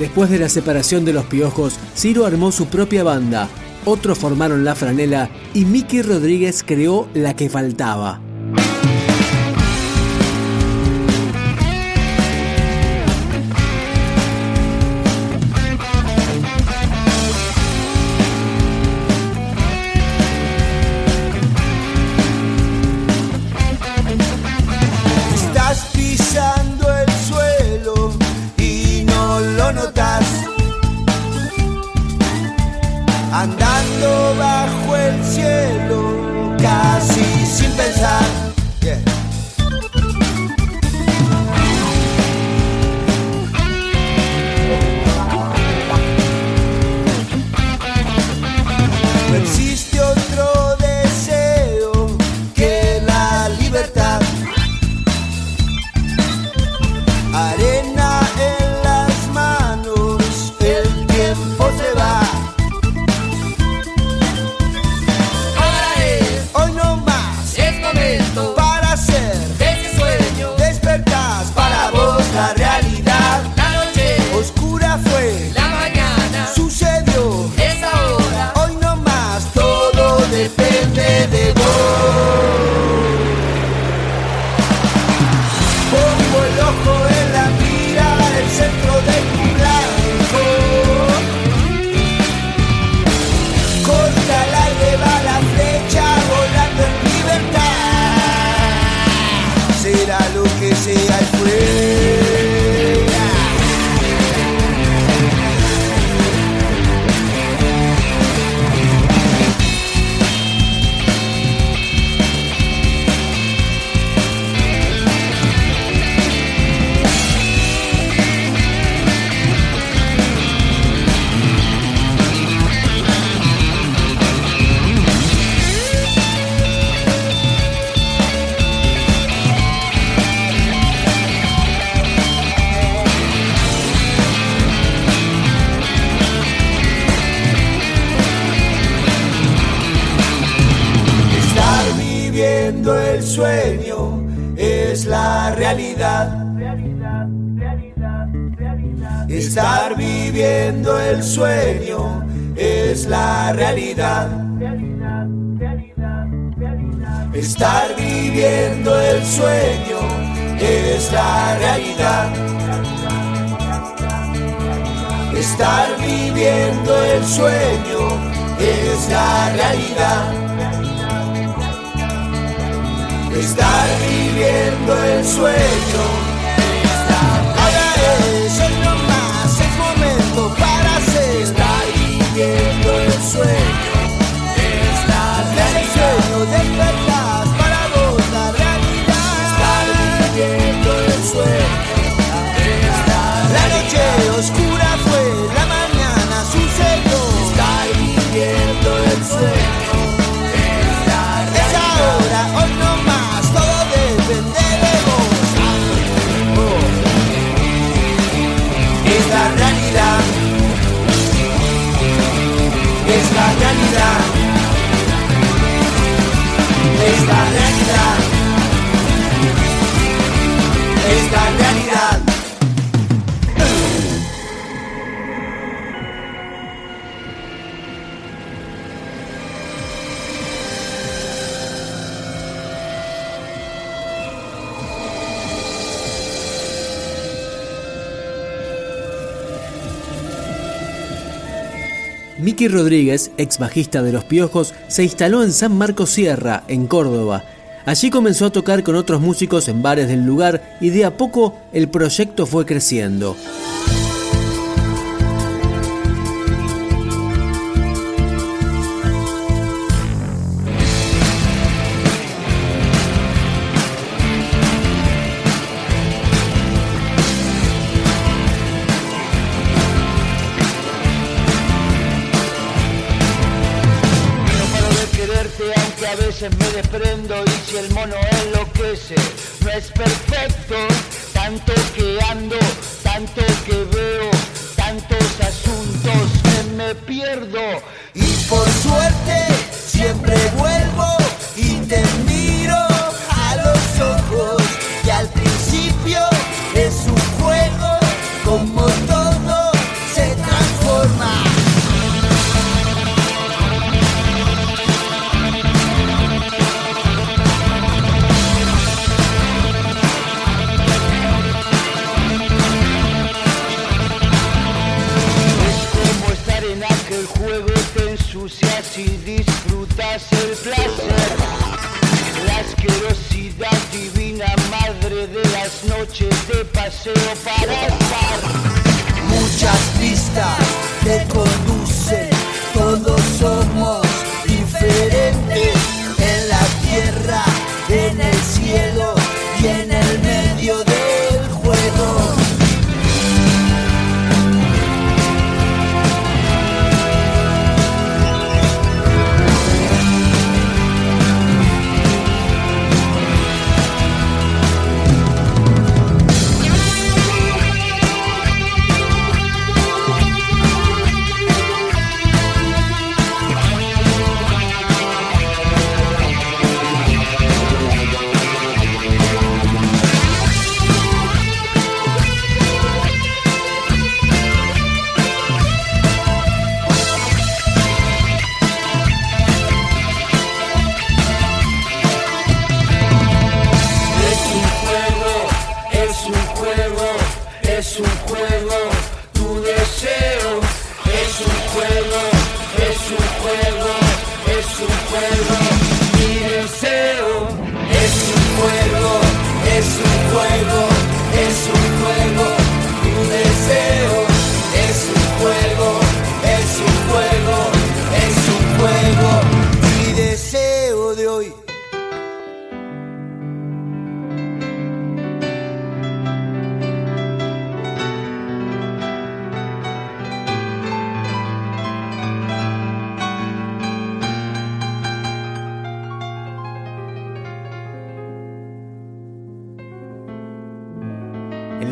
Después de la separación de los piojos, Ciro armó su propia banda, otros formaron La Franela y Miki Rodríguez creó La que faltaba. Andando la realidad. Estar viviendo el sueño es la realidad. Estar viviendo el sueño es la realidad. Estar viviendo el sueño es la realidad. Estar viviendo el sueño. Ahora es, hoy más, es momento para hacer. Estar viviendo el sueño. Es el sueño, despertar Rodríguez, ex bajista de Los Piojos, se instaló en San Marcos Sierra, en Córdoba. Allí comenzó a tocar con otros músicos en bares del lugar y de a poco el proyecto fue creciendo. prendo y si el mono enloquece, no es perfecto ensucias y disfrutas el placer. La asquerosidad divina, madre de las noches de paseo para el. Muchas pistas te conducen, todos somos diferentes. En la tierra, en el cielo.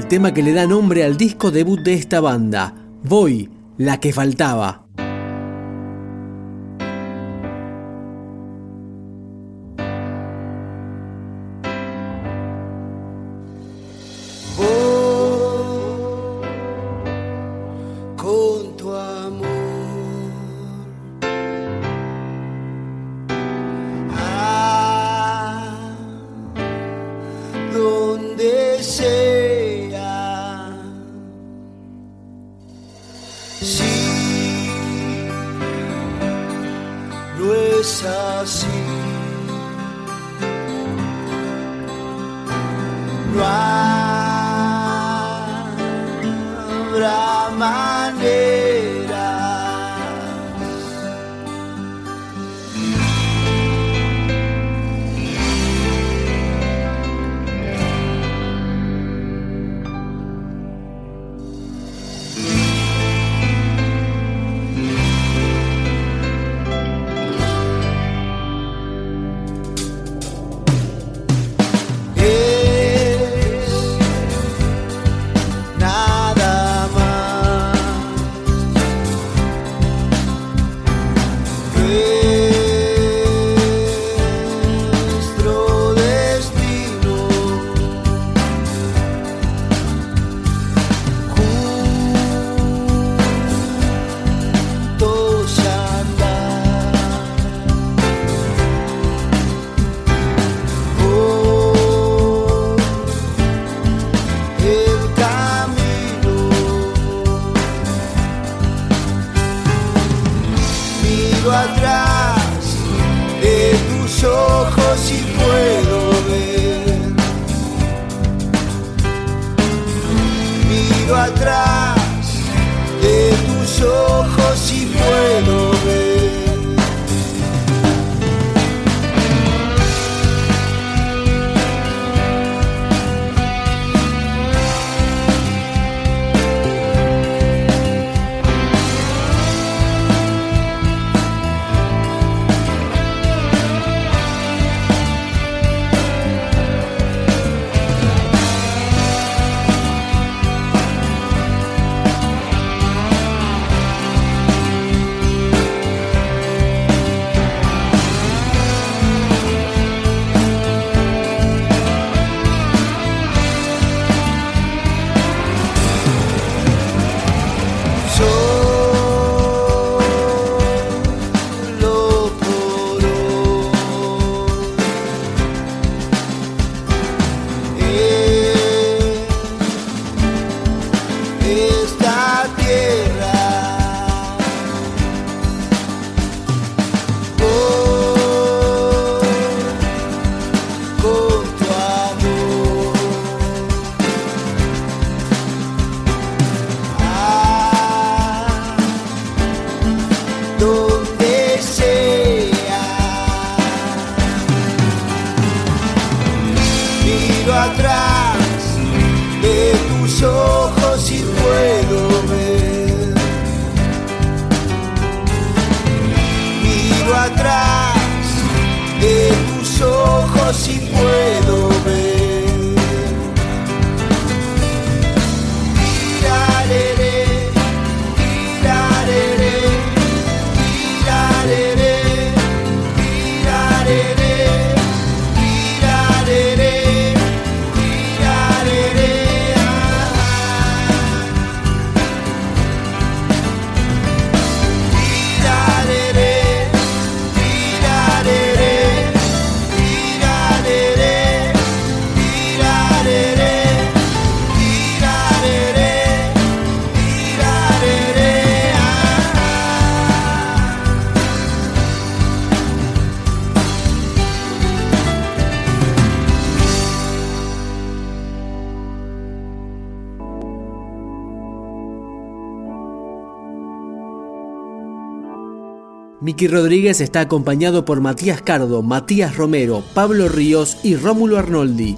tema que le da nombre al disco debut de esta banda, Voy, la que faltaba. right. Miki Rodríguez está acompañado por Matías Cardo, Matías Romero, Pablo Ríos y Rómulo Arnoldi.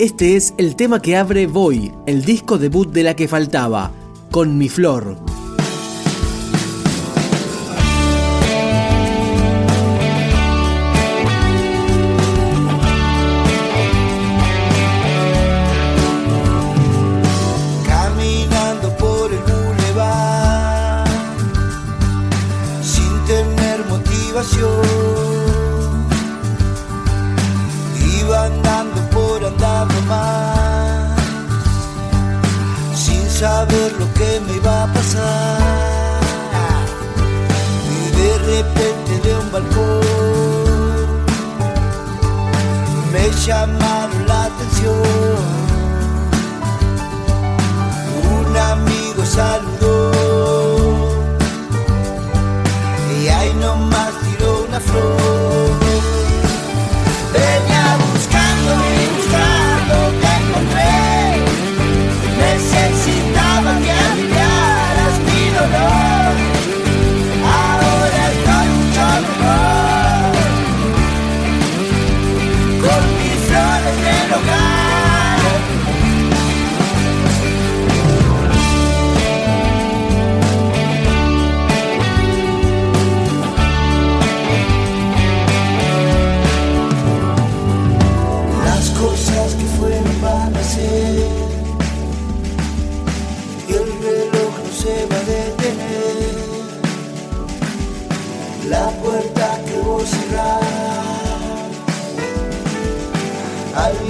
Este es el tema que abre Voy, el disco debut de la que faltaba, con mi flor. me llamaron la atención. Un amigo saludó. Al